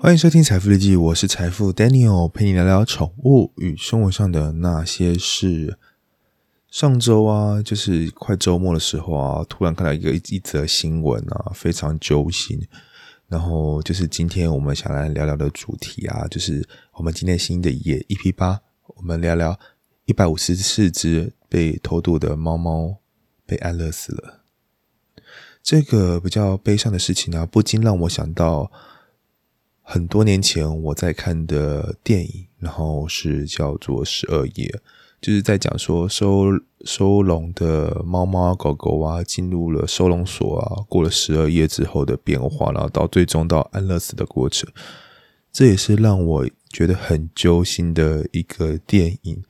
欢迎收听财富日记，我是财富 Daniel，陪你聊聊宠物与生活上的那些事。上周啊，就是快周末的时候啊，突然看到一个一则新闻啊，非常揪心。然后就是今天我们想来聊聊的主题啊，就是我们今天新的一页 EP 八，我们聊聊一百五十四只被偷渡的猫猫被安乐死了。这个比较悲伤的事情呢，不禁让我想到。很多年前我在看的电影，然后是叫做《十二夜》，就是在讲说收收容的猫猫狗狗啊，进入了收容所啊，过了十二夜之后的变化，然后到最终到安乐死的过程。这也是让我觉得很揪心的一个电影，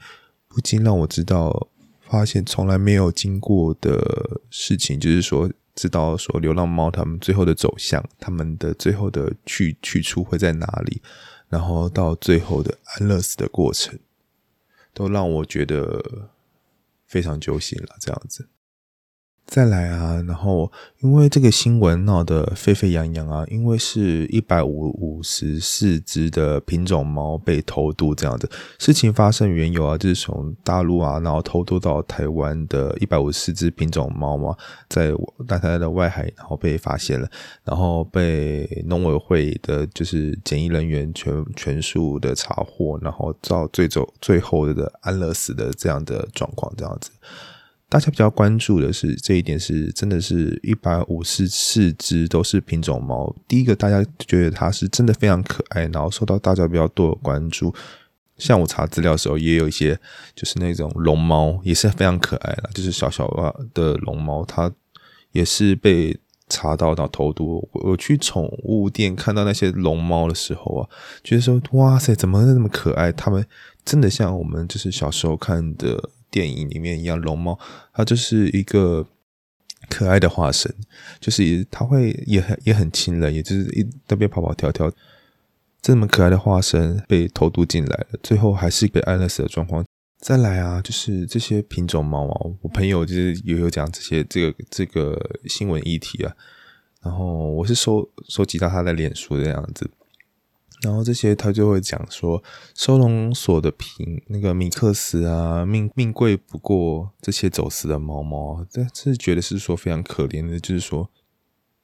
不禁让我知道，发现从来没有经过的事情，就是说。知道说流浪猫它们最后的走向，它们的最后的去去处会在哪里，然后到最后的安乐死的过程，都让我觉得非常揪心了。这样子。再来啊，然后因为这个新闻闹得沸沸扬扬啊，因为是一百五五十四只的品种猫被偷渡这样子，事情发生缘由啊，就是从大陆啊，然后偷渡到台湾的一百五十四只品种猫嘛，在大台的外海，然后被发现了，然后被农委会的就是检疫人员全全数的查获，然后到最终最后的安乐死的这样的状况这样子。大家比较关注的是这一点，是真的是一百五十四只都是品种猫。第一个，大家觉得它是真的非常可爱，然后受到大家比较多的关注。像我查资料的时候，也有一些就是那种龙猫，也是非常可爱的，就是小小的龙猫，它也是被查到到偷渡。我去宠物店看到那些龙猫的时候啊，觉得说哇塞，怎么那么可爱？它们真的像我们就是小时候看的。电影里面一样，龙猫它就是一个可爱的化身，就是它会也很也很亲人，也就是一那边跑跑跳跳，这么可爱的化身被偷渡进来了，最后还是被安乐死的状况。再来啊，就是这些品种猫猫，我朋友就是也有讲这些这个这个新闻议题啊，然后我是收收集到他的脸书的样子。然后这些他就会讲说，收容所的品那个米克斯啊，命命贵不过这些走私的猫猫，这是觉得是说非常可怜的，就是说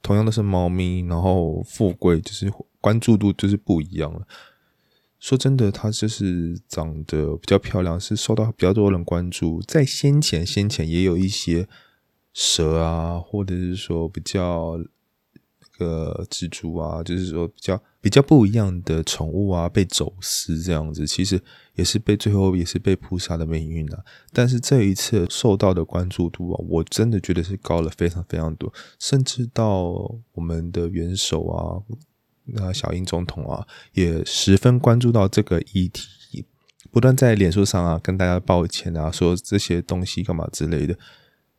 同样都是猫咪，然后富贵就是关注度就是不一样了。说真的，它就是长得比较漂亮，是受到比较多人关注。在先前先前也有一些蛇啊，或者是说比较个蜘蛛啊，就是说比较。比较不一样的宠物啊，被走私这样子，其实也是被最后也是被扑杀的命运啊。但是这一次受到的关注度啊，我真的觉得是高了非常非常多，甚至到我们的元首啊，那小英总统啊，也十分关注到这个议题，不断在脸书上啊跟大家抱歉啊，说这些东西干嘛之类的。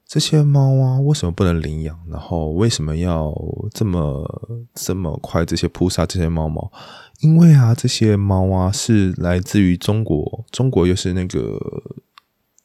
这些猫啊，为什么不能领养？然后为什么要这么这么快这些扑杀这些猫猫？因为啊，这些猫啊是来自于中国，中国又是那个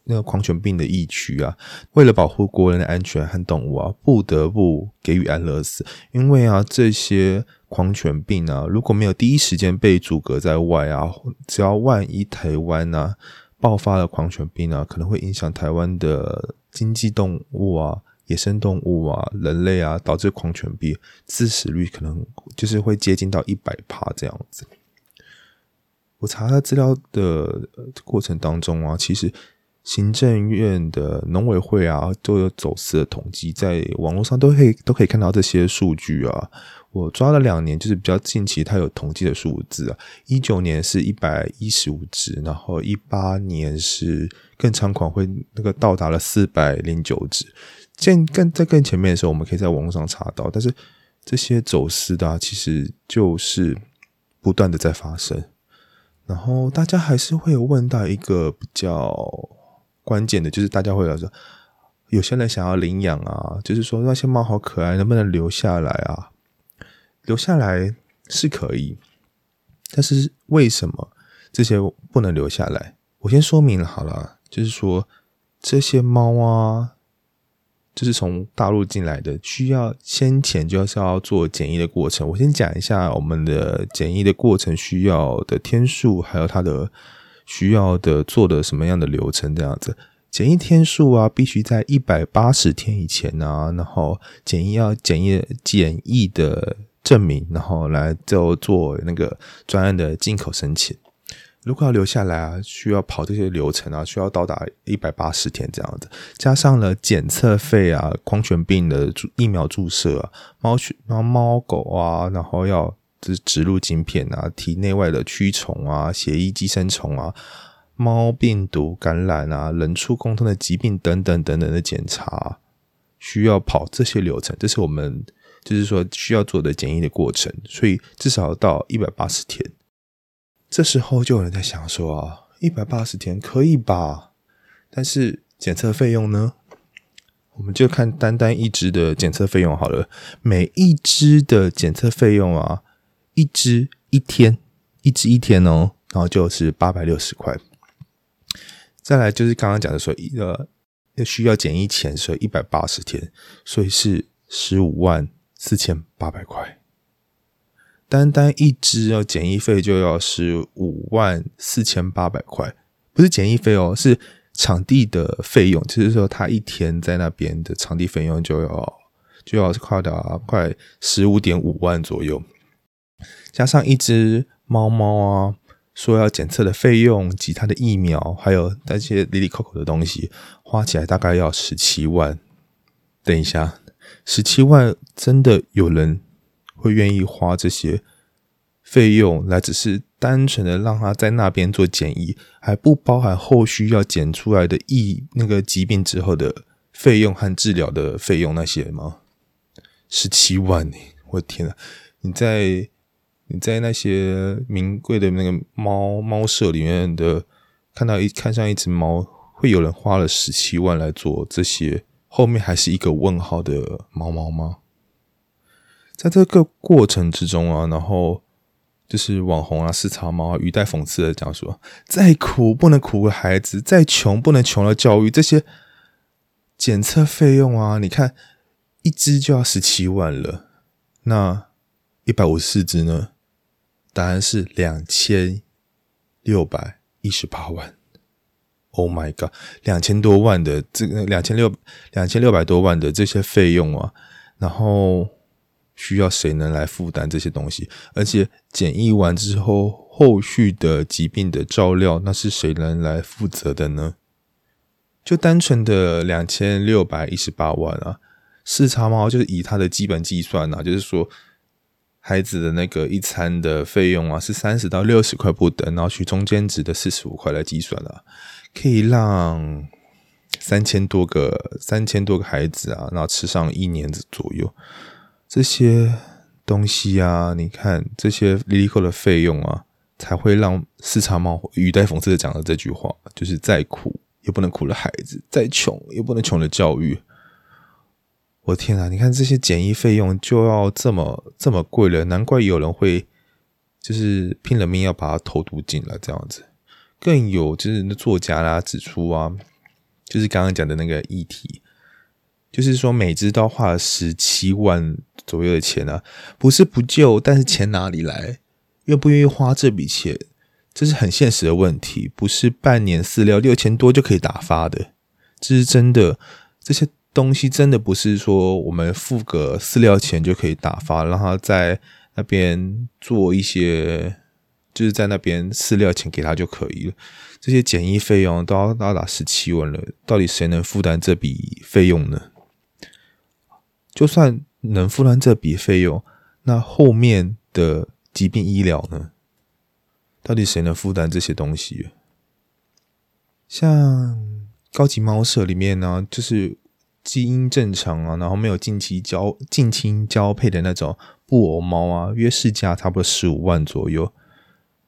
那个狂犬病的疫区啊。为了保护国人的安全和动物啊，不得不给予安乐死。因为啊，这些狂犬病啊，如果没有第一时间被阻隔在外啊，只要万一台湾啊爆发了狂犬病啊，可能会影响台湾的。经济动物啊，野生动物啊，人类啊，导致狂犬病致死率可能就是会接近到一百帕这样子。我查了资料的过程当中啊，其实行政院的农委会啊都有走私的统计，在网络上都可以都可以看到这些数据啊。我抓了两年，就是比较近期，它有统计的数字啊。一九年是一百一十五只，然后一八年是更猖狂，会那个到达了四百零九只。更更在更前面的时候，我们可以在网络上查到。但是这些走私的，其实就是不断的在发生。然后大家还是会有问到一个比较关键的，就是大家会来说，有些人想要领养啊，就是说那些猫好可爱，能不能留下来啊？留下来是可以，但是为什么这些不能留下来？我先说明好了，就是说这些猫啊，就是从大陆进来的，需要先前就是要做检疫的过程。我先讲一下我们的检疫的过程需要的天数，还有它的需要的做的什么样的流程，这样子。检疫天数啊，必须在一百八十天以前啊，然后检疫要检疫检疫的证明，然后来就做那个专案的进口申请。如果要留下来啊，需要跑这些流程啊，需要到达一百八十天这样子，加上了检测费啊、狂犬病的疫苗注射啊、猫犬、猫猫狗啊，然后要植植入晶片啊、体内外的驱虫啊、血液寄生虫啊、猫病毒感染啊、人畜共通的疾病等等等等的检查，需要跑这些流程，这是我们就是说需要做的检疫的过程，所以至少到一百八十天。这时候就有人在想说啊，一百八十天可以吧？但是检测费用呢？我们就看单单一只的检测费用好了。每一只的检测费用啊，一只一天，一只一天哦，然后就是八百六十块。再来就是刚刚讲的说，一个需要检疫前，所以一百八十天，所以是十五万四千八百块。单单一只哦，检疫费就要十五万四千八百块，不是检疫费哦，是场地的费用。就是说，他一天在那边的场地费用就要就要快达快十五点五万左右，加上一只猫猫啊，说要检测的费用及它的疫苗，还有那些里里扣扣的东西，花起来大概要十七万。等一下，十七万真的有人？会愿意花这些费用来，只是单纯的让他在那边做检疫，还不包含后续要检出来的疫那个疾病之后的费用和治疗的费用那些吗？十七万呢！我天呐，你在你在那些名贵的那个猫猫舍里面的看到一看上一只猫，会有人花了十七万来做这些，后面还是一个问号的猫猫吗？在这个过程之中啊，然后就是网红啊、四叉猫啊，语带讽刺的讲说：再苦不能苦了孩子，再穷不能穷了教育。这些检测费用啊，你看一只就要十七万了，那一百五十四只呢？答案是两千六百一十八万。Oh my god，两千多万的这个两千六两千六百多万的这些费用啊，然后。需要谁能来负担这些东西？而且检疫完之后，后续的疾病的照料，那是谁能来负责的呢？就单纯的两千六百一十八万啊，四叉猫就是以它的基本计算啊，就是说孩子的那个一餐的费用啊，是三十到六十块不等，然后取中间值的四十五块来计算啊，可以让三千多个三千多个孩子啊，然后吃上一年左右。这些东西啊，你看这些 Lilico 的费用啊，才会让四叉猫语带讽刺的讲了这句话，就是再苦也不能苦了孩子，再穷也不能穷了教育。我天啊！你看这些检疫费用就要这么这么贵了，难怪有人会就是拼了命要把它投毒进来这样子。更有就是那作家啦指出啊，就是刚刚讲的那个议题。就是说，每只都花了十七万左右的钱啊，不是不救，但是钱哪里来？愿不愿意花这笔钱？这是很现实的问题，不是半年饲料六千多就可以打发的。这是真的，这些东西真的不是说我们付个饲料钱就可以打发，让他在那边做一些，就是在那边饲料钱给他就可以了。这些检疫费用都要到达十七万了，到底谁能负担这笔费用呢？就算能负担这笔费用，那后面的疾病医疗呢？到底谁能负担这些东西？像高级猫舍里面呢，就是基因正常啊，然后没有近期交近亲交配的那种布偶猫啊，约市价差不多十五万左右，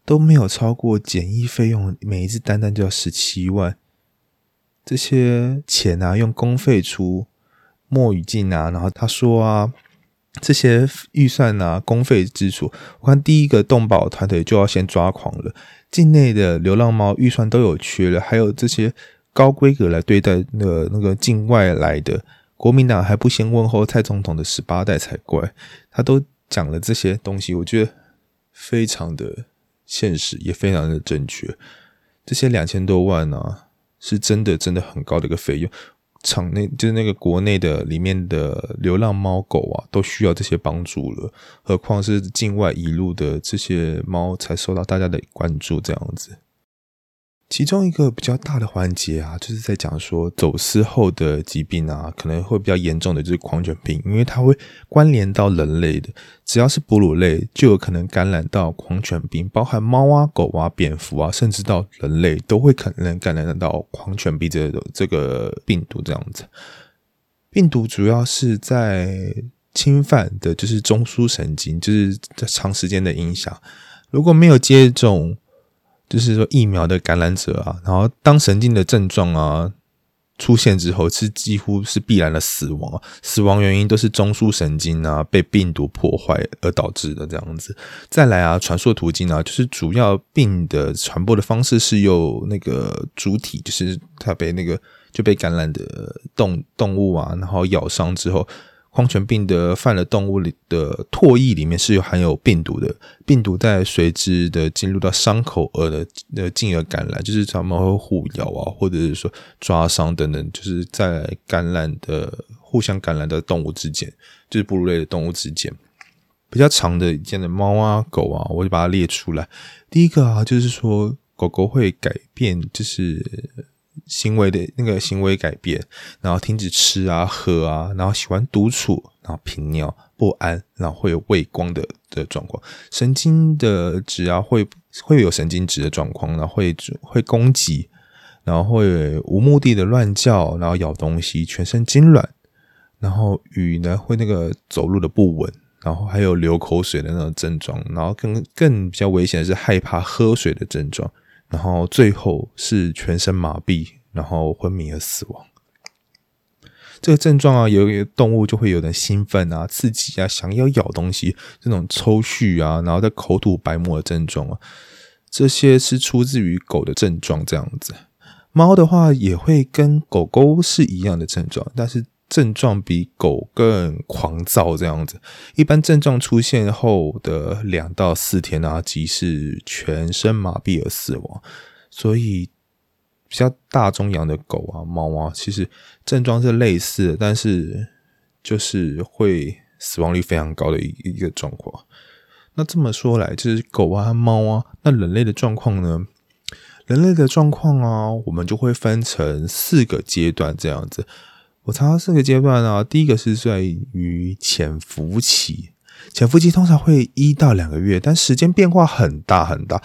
都没有超过检疫费用，每一只单单就要十七万。这些钱啊，用公费出。莫语镜啊，然后他说啊，这些预算啊，公费支出，我看第一个动保团队就要先抓狂了。境内的流浪猫预算都有缺了，还有这些高规格来对待那个那个境外来的国民党还不先问候蔡总统的十八代才怪。他都讲了这些东西，我觉得非常的现实，也非常的正确。这些两千多万呢，是真的真的很高的一个费用。场内就是那个国内的里面的流浪猫狗啊，都需要这些帮助了，何况是境外移入的这些猫才受到大家的关注，这样子。其中一个比较大的环节啊，就是在讲说走私后的疾病啊，可能会比较严重的就是狂犬病，因为它会关联到人类的，只要是哺乳类就有可能感染到狂犬病，包含猫啊、狗啊、蝙蝠啊，甚至到人类都会可能感染到狂犬病这个这个病毒这样子。病毒主要是在侵犯的就是中枢神经，就是在长时间的影响，如果没有接种。就是说，疫苗的感染者啊，然后当神经的症状啊出现之后，是几乎是必然的死亡，死亡原因都是中枢神经啊被病毒破坏而导致的这样子。再来啊，传输途径啊，就是主要病的传播的方式是由那个主体，就是它被那个就被感染的动动物啊，然后咬伤之后。狂犬病的犯了动物里的唾液里面是有含有病毒的，病毒在随之的进入到伤口而的呃进而感染，就是他们会互咬啊，或者是说抓伤等等，就是在感染的互相感染的动物之间，就是哺乳类的动物之间，比较长的一件的猫啊狗啊，我就把它列出来。第一个啊，就是说狗狗会改变，就是。行为的那个行为改变，然后停止吃啊喝啊，然后喜欢独处，然后频尿不安，然后会有畏光的的状况，神经的质啊会会有神经质的状况，然后会会攻击，然后会无目的的乱叫，然后咬东西，全身痉挛，然后语呢会那个走路的不稳，然后还有流口水的那种症状，然后更更比较危险的是害怕喝水的症状。然后最后是全身麻痹，然后昏迷而死亡。这个症状啊，有一动物就会有点兴奋啊、刺激啊，想要咬东西，这种抽搐啊，然后在口吐白沫的症状啊，这些是出自于狗的症状。这样子，猫的话也会跟狗狗是一样的症状，但是。症状比狗更狂躁，这样子。一般症状出现后的两到四天啊，即是全身麻痹而死亡。所以，比较大中养的狗啊、猫啊，其实症状是类似，的，但是就是会死亡率非常高的一一个状况。那这么说来，就是狗啊、猫啊，那人类的状况呢？人类的状况啊，我们就会分成四个阶段，这样子。我查到四个阶段啊，第一个是在于潜伏期，潜伏期通常会一到两个月，但时间变化很大很大，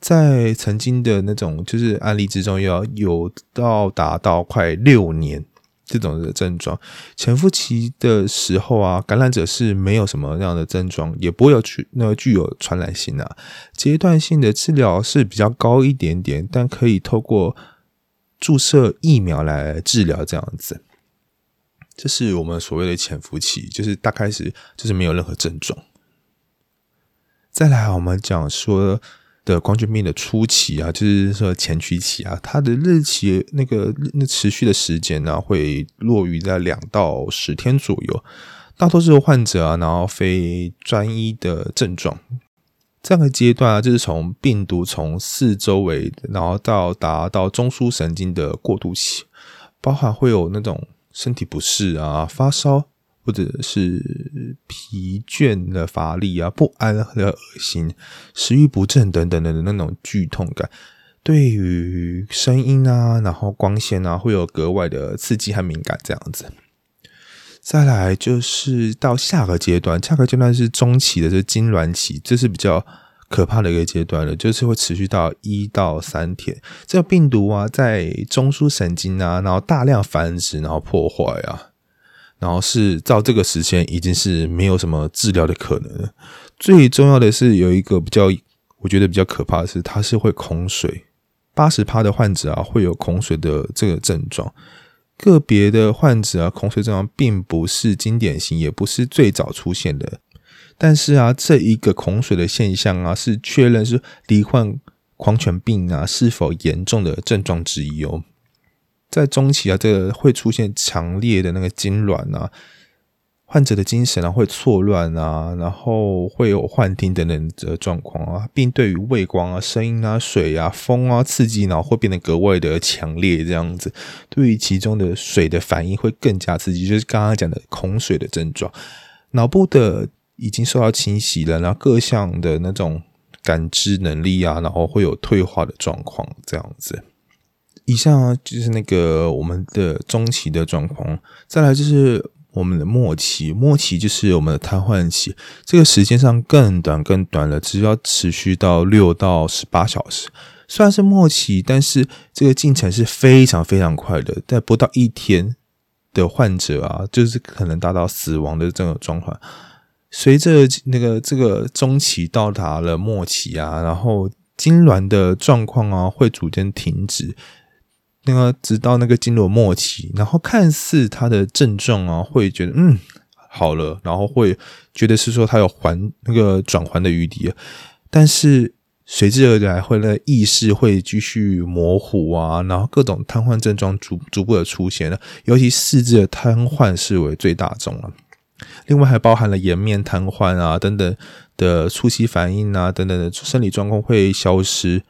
在曾经的那种就是案例之中，要有到达到快六年这种的症状。潜伏期的时候啊，感染者是没有什么样的症状，也不会有具那个具有传染性啊。阶段性的治疗是比较高一点点，但可以透过注射疫苗来治疗这样子。这是我们所谓的潜伏期，就是大开始就是没有任何症状。再来，我们讲说的狂犬病的初期啊，就是说前驱期啊，它的日期那个那持续的时间呢，会落于在两到十天左右。大多数患者啊，然后非专一的症状，这样的阶段啊，就是从病毒从四周围，然后到达到中枢神经的过渡期，包含会有那种。身体不适啊，发烧或者是疲倦的乏力啊，不安和恶心，食欲不振等等的那种剧痛感，对于声音啊，然后光线啊，会有格外的刺激和敏感这样子。再来就是到下个阶段，下个阶段是中期的，是痉挛期，这是比较。可怕的一个阶段了，就是会持续到一到三天。这个病毒啊，在中枢神经啊，然后大量繁殖，然后破坏啊，然后是到这个时间已经是没有什么治疗的可能。最重要的是有一个比较，我觉得比较可怕的是，它是会恐水。八十趴的患者啊，会有恐水的这个症状。个别的患者啊，恐水症状并不是经典型，也不是最早出现的。但是啊，这一个恐水的现象啊，是确认是罹患狂犬病啊是否严重的症状之一哦。在中期啊，这个会出现强烈的那个痉挛啊。患者的精神啊会错乱啊，然后会有幻听等等的状况啊，并对于畏光啊、声音啊、水啊、风啊刺激，然后会变得格外的强烈。这样子，对于其中的水的反应会更加刺激，就是刚刚讲的恐水的症状。脑部的已经受到侵袭了，然后各项的那种感知能力啊，然后会有退化的状况。这样子，以上就是那个我们的中期的状况，再来就是。我们的末期，末期就是我们的瘫痪期，这个时间上更短更短了，只要持续到六到十八小时。虽然是末期，但是这个进程是非常非常快的，在不到一天的患者啊，就是可能达到死亡的这种状况。随着那个这个中期到达了末期啊，然后痉挛的状况啊会逐渐停止。那个直到那个经络末期，然后看似他的症状啊，会觉得嗯好了，然后会觉得是说他有还那个转还的余地，但是随之而来会那意识会继续模糊啊，然后各种瘫痪症状逐逐步的出现了，尤其四肢的瘫痪视为最大众了，另外还包含了颜面瘫痪啊等等的初期反应啊等等的生理状况会消失。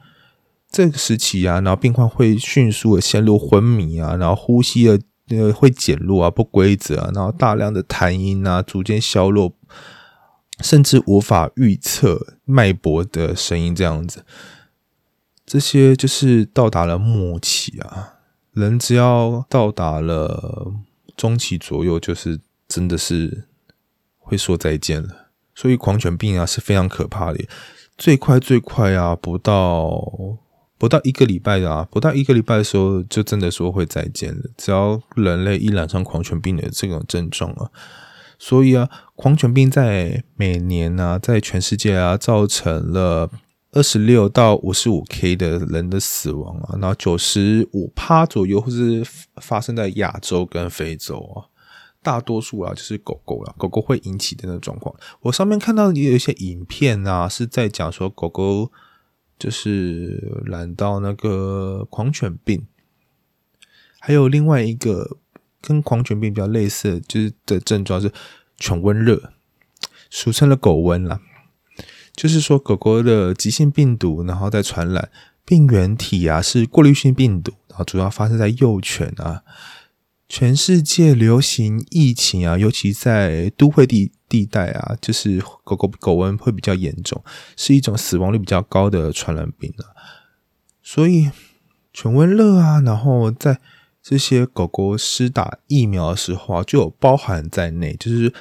这个时期啊，然后病患会迅速的陷入昏迷啊，然后呼吸的呃会减弱啊，不规则啊，然后大量的痰音啊逐渐消弱，甚至无法预测脉搏的声音这样子，这些就是到达了末期啊。人只要到达了中期左右，就是真的是会说再见了。所以狂犬病啊是非常可怕的，最快最快啊不到。不到一个礼拜啊，不到一个礼拜的时候，就真的说会再见了。只要人类一染上狂犬病的这种症状啊，所以啊，狂犬病在每年呢，在全世界啊，造成了二十六到五十五 K 的人的死亡啊，然后九十五趴左右，或是发生在亚洲跟非洲啊，大多数啊就是狗狗了，狗狗会引起的那状况。我上面看到也有一些影片啊，是在讲说狗狗。就是染到那个狂犬病，还有另外一个跟狂犬病比较类似，就是的症状是犬瘟热，俗称的狗瘟啦。就是说狗狗的急性病毒，然后再传染病原体啊，是过滤性病毒，然后主要发生在幼犬啊。全世界流行疫情啊，尤其在都会地地带啊，就是狗狗狗瘟会比较严重，是一种死亡率比较高的传染病啊。所以犬瘟热啊，然后在这些狗狗施打疫苗的时候啊，就有包含在内，就是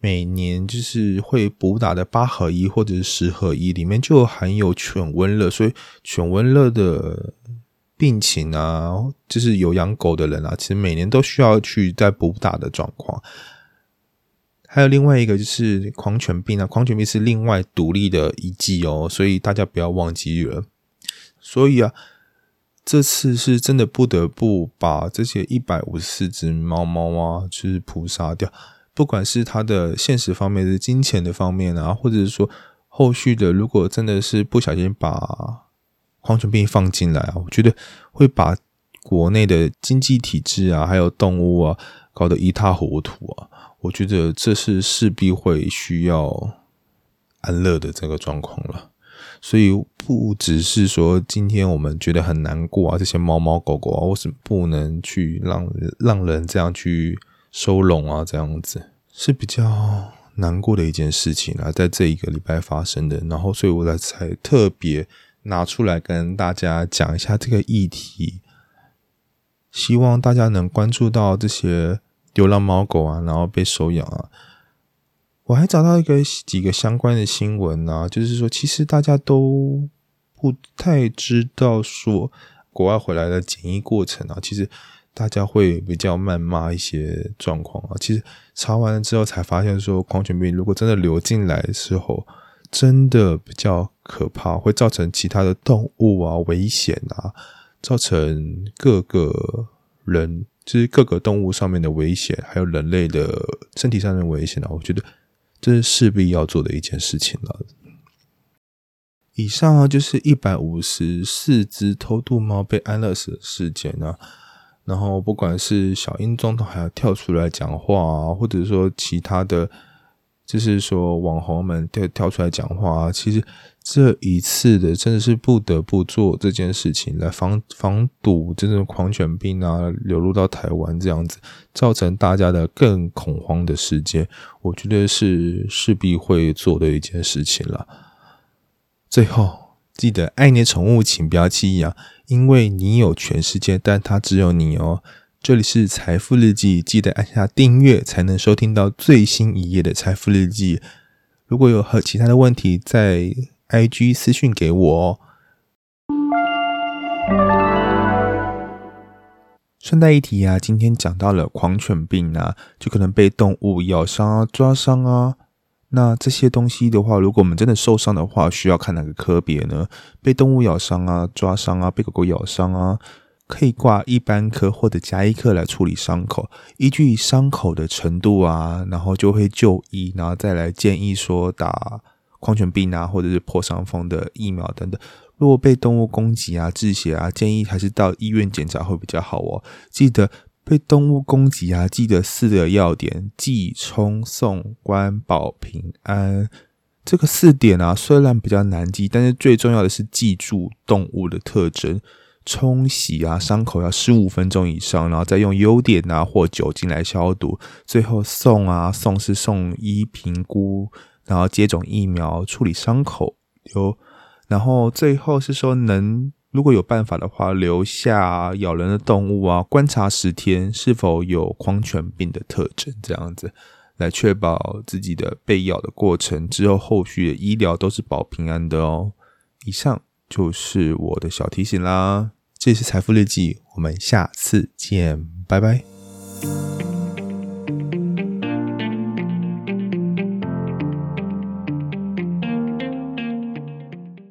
每年就是会补打的八合一或者是十合一里面就含有犬瘟热，所以犬瘟热的。病情啊，就是有养狗的人啊，其实每年都需要去再补打的状况。还有另外一个就是狂犬病啊，狂犬病是另外独立的一季哦，所以大家不要忘记了。所以啊，这次是真的不得不把这些一百五十四只猫猫啊，就是扑杀掉。不管是它的现实方面、是金钱的方面啊，或者是说后续的，如果真的是不小心把。狂犬病放进来啊，我觉得会把国内的经济体制啊，还有动物啊，搞得一塌糊涂啊！我觉得这是势必会需要安乐的这个状况了。所以不只是说今天我们觉得很难过啊，这些猫猫狗狗啊，为什么不能去让让人这样去收容啊？这样子是比较难过的一件事情啊，在这一个礼拜发生的。然后，所以我才特别。拿出来跟大家讲一下这个议题，希望大家能关注到这些流浪猫狗啊，然后被收养啊。我还找到一个几个相关的新闻啊，就是说，其实大家都不太知道说国外回来的检疫过程啊，其实大家会比较谩骂一些状况啊。其实查完了之后才发现，说狂犬病如果真的流进来的时候。真的比较可怕，会造成其他的动物啊危险啊，造成各个人就是各个动物上面的危险，还有人类的身体上的危险啊。我觉得这是势必要做的一件事情了。以上啊，就是一百五十四只偷渡猫被安乐死的事件啊。然后不管是小英总统还要跳出来讲话啊，或者说其他的，就是说网红们跳跳出来讲话啊，其实这一次的真的是不得不做这件事情来防防堵这种狂犬病啊流入到台湾这样子，造成大家的更恐慌的事件，我觉得是势必会做的一件事情了。最后记得爱你的宠物，请不要弃养。因为你有全世界，但它只有你哦。这里是财富日记，记得按下订阅，才能收听到最新一页的财富日记。如果有和其他的问题，在 IG 私讯给我。顺带一提啊，今天讲到了狂犬病啊，就可能被动物咬伤啊、抓伤啊。那这些东西的话，如果我们真的受伤的话，需要看哪个科别呢？被动物咬伤啊、抓伤啊、被狗狗咬伤啊，可以挂一般科或者加医科来处理伤口，依据伤口的程度啊，然后就会就医，然后再来建议说打狂犬病啊，或者是破伤风的疫苗等等。如果被动物攻击啊、致血啊，建议还是到医院检查会比较好哦。记得。被动物攻击啊，记得四个要点：记、冲、送、关、保平安。这个四点啊，虽然比较难记，但是最重要的是记住动物的特征。冲洗啊，伤口要十五分钟以上，然后再用优点啊或酒精来消毒。最后送啊，送是送医评估，然后接种疫苗处理伤口。有，然后最后是说能。如果有办法的话，留下咬人的动物啊，观察十天是否有狂犬病的特征，这样子来确保自己的被咬的过程之后后续的医疗都是保平安的哦。以上就是我的小提醒啦，这是财富日记，我们下次见，拜拜。